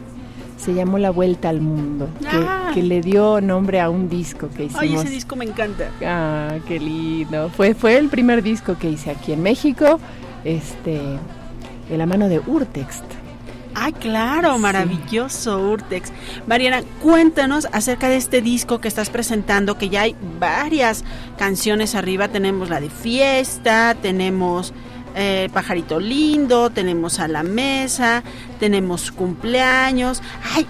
se llamó La Vuelta al Mundo, que, Ah. que le dio nombre a un disco que hicimos. Ay, ese disco me encanta. Ah, qué lindo. Fue, fue el primer disco que hice aquí en México, este, de la mano de Urtext. Ay, claro, maravilloso, Urtex. Mariana, cuéntanos acerca de este disco que estás presentando, que ya hay varias canciones arriba. Tenemos la de fiesta, tenemos eh, Pajarito Lindo, tenemos A la Mesa, tenemos cumpleaños. Ay,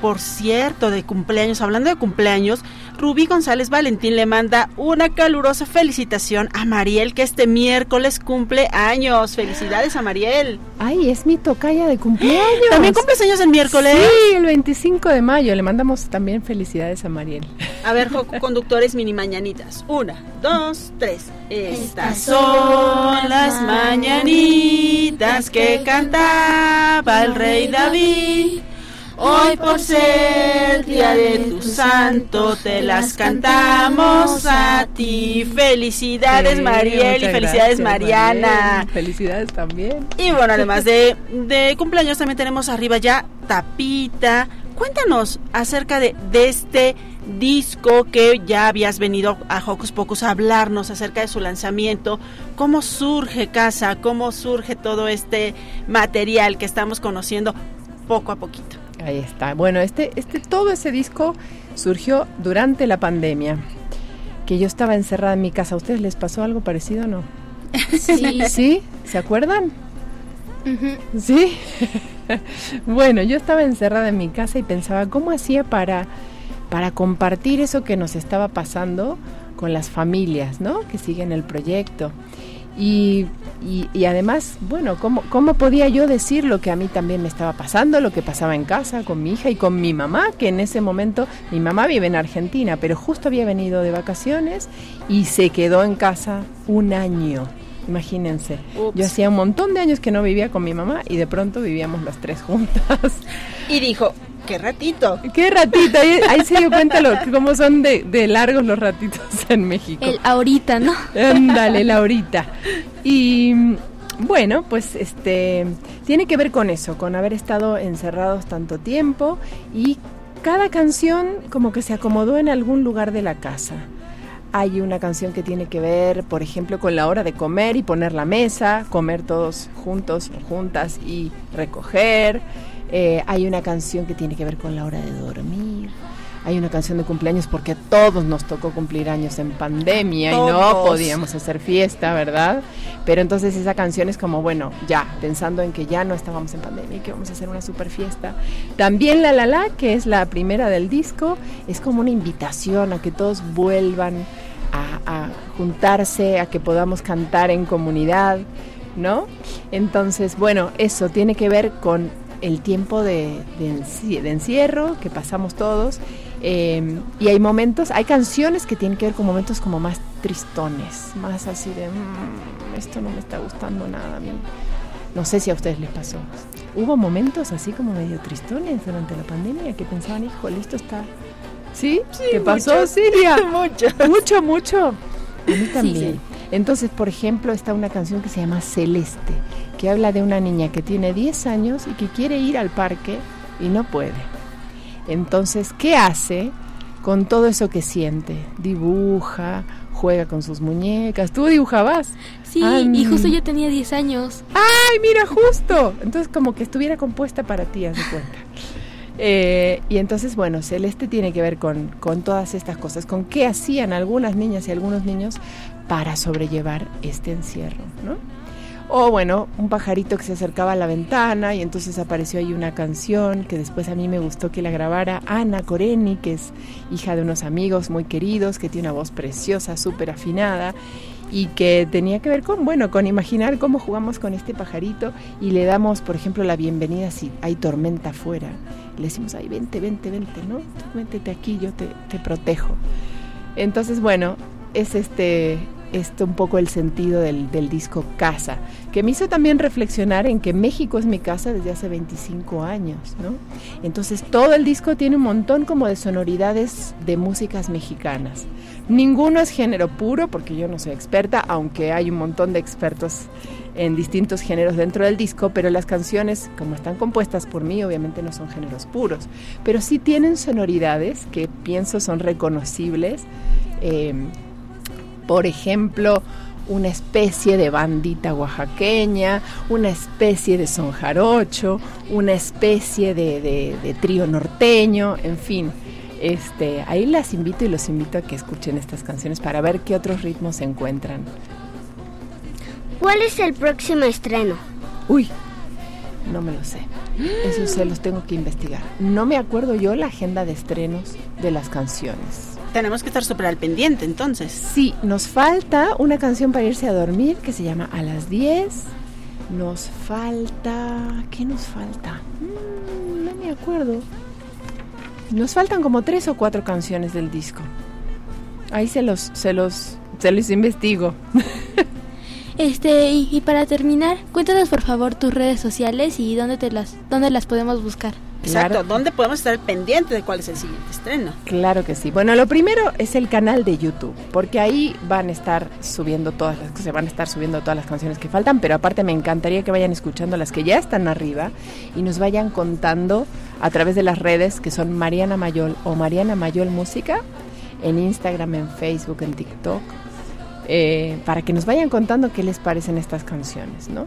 por cierto, de cumpleaños, hablando de cumpleaños, Rubí González Valentín le manda una calurosa felicitación a Mariel, que este miércoles cumple años. Felicidades a Mariel. Ay, es mi tocaya de cumpleaños. ¿También cumples años el miércoles? Sí, el 25 de mayo. Le mandamos también felicidades a Mariel. A ver, conductores mini mañanitas. Una, dos, tres. Estas son las mañanitas que cantaba el rey David. Hoy por ser día de tu santo te las cantamos a ti. Felicidades Sí, Mariel y felicidades gracias, Mariana. Mariel. Felicidades también. Y bueno, además de, de cumpleaños también tenemos arriba ya Tapita. Cuéntanos acerca de, de este disco que ya habías venido a Hocus Pocus a hablarnos acerca de su lanzamiento. ¿Cómo surge Casa? ¿Cómo surge todo este material que estamos conociendo poco a poquito? Ahí está. Bueno, este, este, todo ese disco surgió durante la pandemia. Que yo estaba encerrada en mi casa. ¿A ustedes les pasó algo parecido o no? Sí. ¿Sí? ¿Se acuerdan? Sí. bueno, yo estaba encerrada en mi casa y pensaba cómo hacía para, para compartir eso que nos estaba pasando con las familias, ¿no? Que siguen el proyecto. Y, y- y además, bueno, ¿cómo, ¿cómo podía yo decir lo que a mí también me estaba pasando, lo que pasaba en casa con mi hija y con mi mamá, que en ese momento, mi mamá vive en Argentina, pero justo había venido de vacaciones y se quedó en casa un año. Imagínense, yo hacía un montón de años que no vivía con mi mamá y de pronto vivíamos las tres juntas. Y dijo, qué ratito. Qué ratito, ahí, ahí se dio cuenta lo, cómo son de, de largos los ratitos en México. El ahorita, ¿no? Ándale, Laurita. Y mm, bueno, pues este tiene que ver con eso, con haber estado encerrados tanto tiempo y cada canción como que se acomodó en algún lugar de la casa. Hay una canción que tiene que ver, por ejemplo, con la hora de comer y poner la mesa, comer todos juntos juntas y recoger. Eh, hay una canción que tiene que ver con la hora de dormir. Hay una canción de cumpleaños porque a todos nos tocó cumplir años en pandemia y no podíamos hacer fiesta, ¿verdad? Pero entonces esa canción es como, bueno, ya, pensando en que ya no estábamos en pandemia y que vamos a hacer una super fiesta. También La La La, que es la primera del disco, es como una invitación a que todos vuelvan a, a juntarse, a que podamos cantar en comunidad, ¿no? Entonces, bueno, eso tiene que ver con el tiempo de, de enci- de encierro que pasamos todos. eh, y hay momentos, hay canciones que tienen que ver con momentos como más tristones, más así de, "Mm, esto no me está gustando nada a mí. No sé si a ustedes les pasó. Hubo momentos así como medio tristones durante la pandemia que pensaban, híjole, esto está... ¿Sí? ¿Qué pasó, muchos. Muchos. Mucho, mucho. A mí también. sí. Entonces, por ejemplo, está una canción que se llama Celeste, que habla de una niña que tiene 10 años y que quiere ir al parque y no puede. Entonces, ¿qué hace con todo eso que siente? Dibuja, juega con sus muñecas. ¿Tú dibujabas? Sí, Ay, y justo yo tenía 10 años. ¡Ay, mira, justo! Entonces, como que estuviera compuesta para ti, haz de cuenta. Eh, y entonces, bueno, Celeste tiene que ver con, con todas estas cosas, con qué hacían algunas niñas y algunos niños para sobrellevar este encierro, ¿no? O bueno, un pajarito que se acercaba a la ventana y entonces apareció ahí una canción que después a mí me gustó que la grabara Ana Coreni, que es hija de unos amigos muy queridos, que tiene una voz preciosa, súper afinada y que tenía que ver con, bueno, con imaginar cómo jugamos con este pajarito y le damos, por ejemplo, la bienvenida si hay tormenta afuera. Le decimos, ay, vente, vente, vente, ¿no? Tú Véntete aquí, yo te, te protejo. Entonces, bueno, es este, este un poco el sentido del, del disco Casa, que me hizo también reflexionar en que México es mi casa desde hace 25 años, ¿no? Entonces todo el disco tiene un montón como de sonoridades de músicas mexicanas. Ninguno es género puro, porque yo no soy experta, aunque hay un montón de expertos en distintos géneros dentro del disco, pero las canciones, como están compuestas por mí, obviamente no son géneros puros, pero sí tienen sonoridades que pienso son reconocibles. eh, por ejemplo, una especie de bandita oaxaqueña, una especie de son jarocho, una especie de, de- de trío norteño, en fin. Este, ahí las invito y los invito a que escuchen estas canciones para ver qué otros ritmos se encuentran. ¿Cuál es el próximo estreno? Uy, no me lo sé. Eso se los tengo que investigar. No me acuerdo yo la agenda de estrenos de las canciones. Tenemos que estar súper al pendiente entonces. Sí, nos falta una canción para irse a dormir que se llama A las 10. Nos falta... ¿Qué nos falta? Mm, no me acuerdo. Nos faltan como tres o cuatro canciones del disco. Ahí se los, se los, se los investigo. Este, y, y para terminar, cuéntanos por favor tus redes sociales y dónde te las, dónde las podemos buscar. Exacto, ¿dónde podemos estar al pendiente de cuál es el siguiente estreno? Claro que sí. Bueno, lo primero es el canal de YouTube, porque ahí van a estar subiendo todas las se van a estar subiendo todas las canciones que faltan, pero aparte me encantaría que vayan escuchando las que ya están arriba y nos vayan contando a través de las redes que son Mariana Mayol o Mariana Mayol Música en Instagram, en Facebook, en TikTok, eh, para que nos vayan contando qué les parecen estas canciones, ¿no?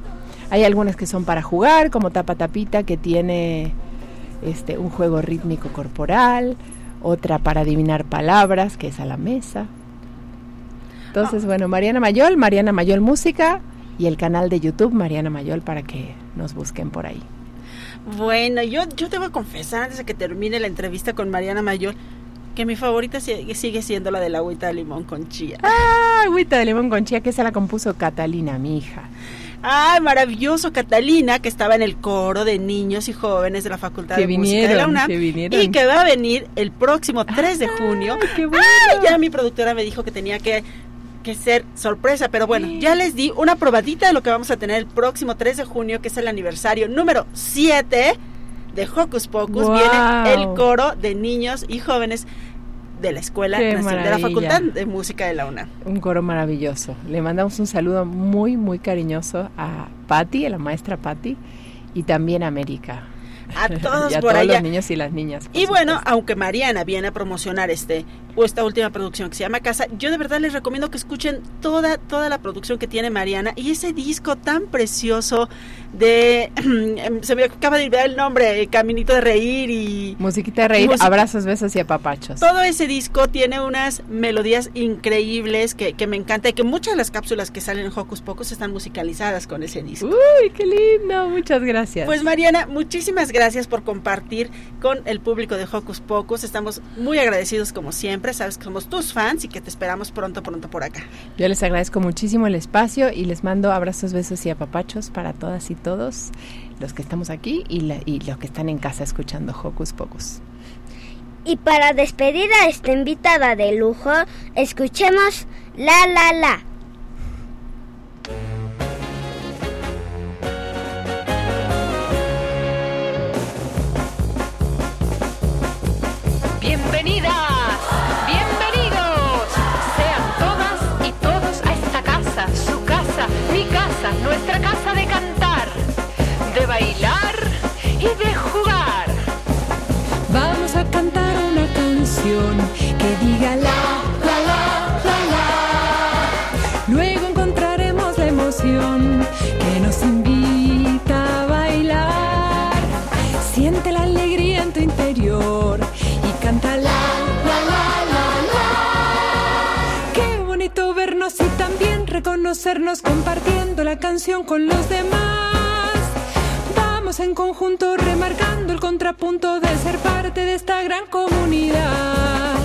Hay algunas que son para jugar, como Tapa Tapita, que tiene este, un juego rítmico corporal, otra para adivinar palabras, que es a la mesa. Entonces, bueno, Mariana Mayol, Mariana Mayol Música y el canal de YouTube Mariana Mayol para que nos busquen por ahí. Bueno, yo, yo debo confesar antes de que termine la entrevista con Mariana Mayor que mi favorita sigue, sigue siendo la de la agüita de limón con chía. Ah, agüita de limón con chía, que se la compuso Catalina, mi hija. Ay, maravilloso Catalina, que estaba en el coro de niños y jóvenes de la Facultad Que de Música de la UNAM que vinieron. y que va a venir el próximo 3 de junio. qué bueno! Ay, ya mi productora me dijo que tenía que, que ser sorpresa, pero bueno, ya les di una probadita de lo que vamos a tener el próximo 3 de junio, que es el aniversario número 7 de Hocus Pocus. Viene el coro de niños y jóvenes de la Escuela Nacional- de la. Facultad de Música de la UNAM. Un coro maravilloso. Le mandamos un saludo muy, muy cariñoso a Patti, a la maestra Patti, y también a América. A todos y a por todos allá. los niños y las niñas. Y bueno, aunque Mariana viene a promocionar este o esta última producción que se llama Casa, yo de verdad les recomiendo que escuchen toda toda la producción que tiene Mariana y ese disco tan precioso de se me acaba de olvidar el nombre, Caminito de reír y Musiquita de reír, abrazos, besos y apapachos. todo ese disco tiene unas melodías increíbles que, que me encanta y que muchas de las cápsulas que salen en Hocus Pocus están musicalizadas con ese disco. Uy, qué lindo, muchas gracias. Pues Mariana, muchísimas gracias por compartir con el público de Hocus Pocus. Estamos muy agradecidos como siempre. Sabes que somos tus fans y que te esperamos pronto, pronto por acá. Yo les agradezco muchísimo el espacio y les mando abrazos, besos y apapachos para todas y todos los que estamos aquí y, la- y los que están en casa escuchando Hocus Pocus. Y para despedir a esta invitada de lujo, escuchemos La La La. Bienvenidas, bienvenidos, sean todas y todos a esta casa, su casa, mi casa, nuestra casa de cantar, de bailar y de jugar. Vamos a cantar una canción que diga la, reconocernos compartiendo la canción con los demás. Vamos en conjunto remarcando el contrapunto de ser parte de esta gran comunidad.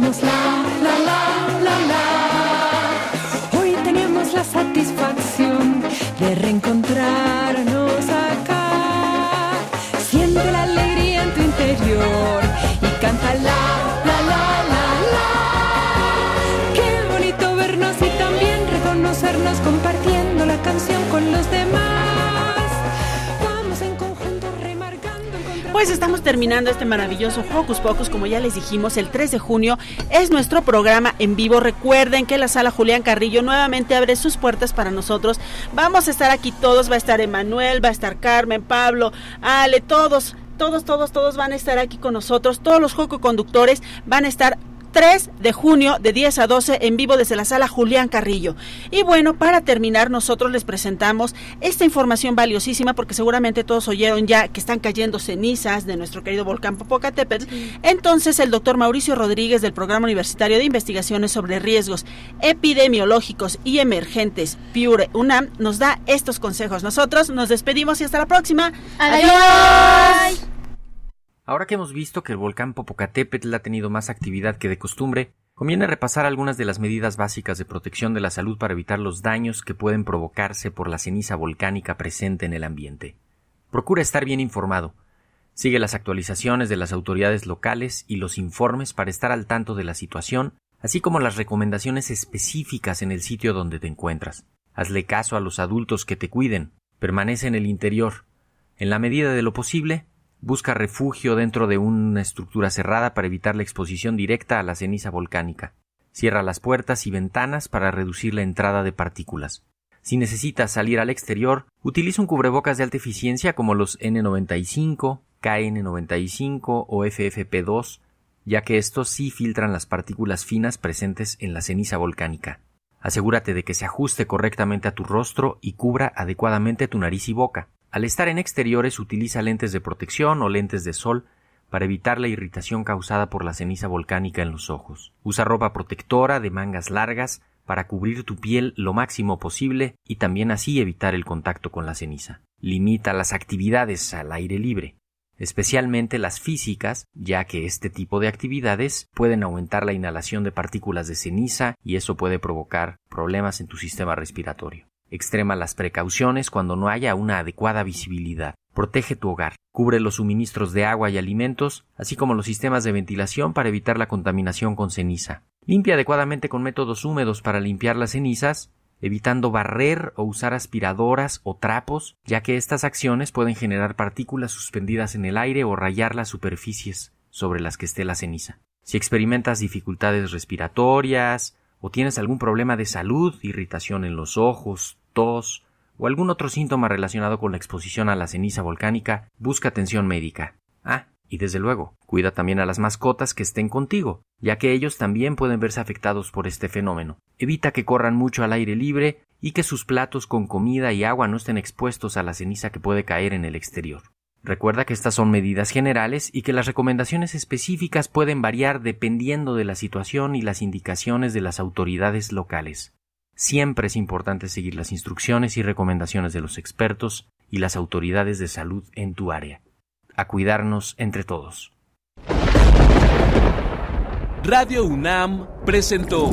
La, la, la, la, la. Hoy tenemos la satisfacción de reencontrarnos acá. Siente la alegría en tu interior y canta la, la, la, la, la. Qué bonito vernos y también reconocernos compartiendo Pues estamos terminando este maravilloso Hocus Pocus, como ya les dijimos, el 3 de junio es nuestro programa en vivo. Recuerden que la sala Julián Carrillo nuevamente abre sus puertas para nosotros. Vamos a estar aquí todos, va a estar Emanuel, va a estar Carmen, Pablo, Ale, todos, todos, todos, todos van a estar aquí con nosotros. Todos los Joco conductores van a estar 3 de junio de 10 a 12 en vivo desde la sala Julián Carrillo. Y bueno, para terminar, nosotros les presentamos esta información valiosísima porque seguramente todos oyeron ya que están cayendo cenizas de nuestro querido volcán Popocatépetl. Entonces, el doctor Mauricio Rodríguez del Programa Universitario de Investigaciones sobre Riesgos Epidemiológicos y Emergentes, PURE UNAM, nos da estos consejos. Nosotros nos despedimos y hasta la próxima. Adiós. Ahora que hemos visto que el volcán Popocatépetl ha tenido más actividad que de costumbre, conviene repasar algunas de las medidas básicas de protección de la salud para evitar los daños que pueden provocarse por la ceniza volcánica presente en el ambiente. Procura estar bien informado. Sigue las actualizaciones de las autoridades locales y los informes para estar al tanto de la situación, así como las recomendaciones específicas en el sitio donde te encuentras. Hazle caso a los adultos que te cuiden. Permanece en el interior. En la medida de lo posible, Busca refugio dentro de una estructura cerrada para evitar la exposición directa a la ceniza volcánica. Cierra las puertas y ventanas para reducir la entrada de partículas. Si necesitas salir al exterior, utiliza un cubrebocas de alta eficiencia como los N95, KN95 o FFP2, ya que estos sí filtran las partículas finas presentes en la ceniza volcánica. Asegúrate de que se ajuste correctamente a tu rostro y cubra adecuadamente tu nariz y boca. Al estar en exteriores utiliza lentes de protección o lentes de sol para evitar la irritación causada por la ceniza volcánica en los ojos. Usa ropa protectora de mangas largas para cubrir tu piel lo máximo posible y también así evitar el contacto con la ceniza. Limita las actividades al aire libre, especialmente las físicas, ya que este tipo de actividades pueden aumentar la inhalación de partículas de ceniza y eso puede provocar problemas en tu sistema respiratorio. Extrema las precauciones cuando no haya una adecuada visibilidad. Protege tu hogar. Cubre los suministros de agua y alimentos, así como los sistemas de ventilación para evitar la contaminación con ceniza. Limpia adecuadamente con métodos húmedos para limpiar las cenizas, evitando barrer o usar aspiradoras o trapos, ya que estas acciones pueden generar partículas suspendidas en el aire o rayar las superficies sobre las que esté la ceniza. Si experimentas dificultades respiratorias, o tienes algún problema de salud, irritación en los ojos, tos o algún otro síntoma relacionado con la exposición a la ceniza volcánica, busca atención médica. Ah, y desde luego, cuida también a las mascotas que estén contigo, ya que ellos también pueden verse afectados por este fenómeno. Evita que corran mucho al aire libre y que sus platos con comida y agua no estén expuestos a la ceniza que puede caer en el exterior. Recuerda que estas son medidas generales y que las recomendaciones específicas pueden variar dependiendo de la situación y las indicaciones de las autoridades locales. Siempre es importante seguir las instrucciones y recomendaciones de los expertos y las autoridades de salud en tu área. A cuidarnos entre todos. Radio UNAM presentó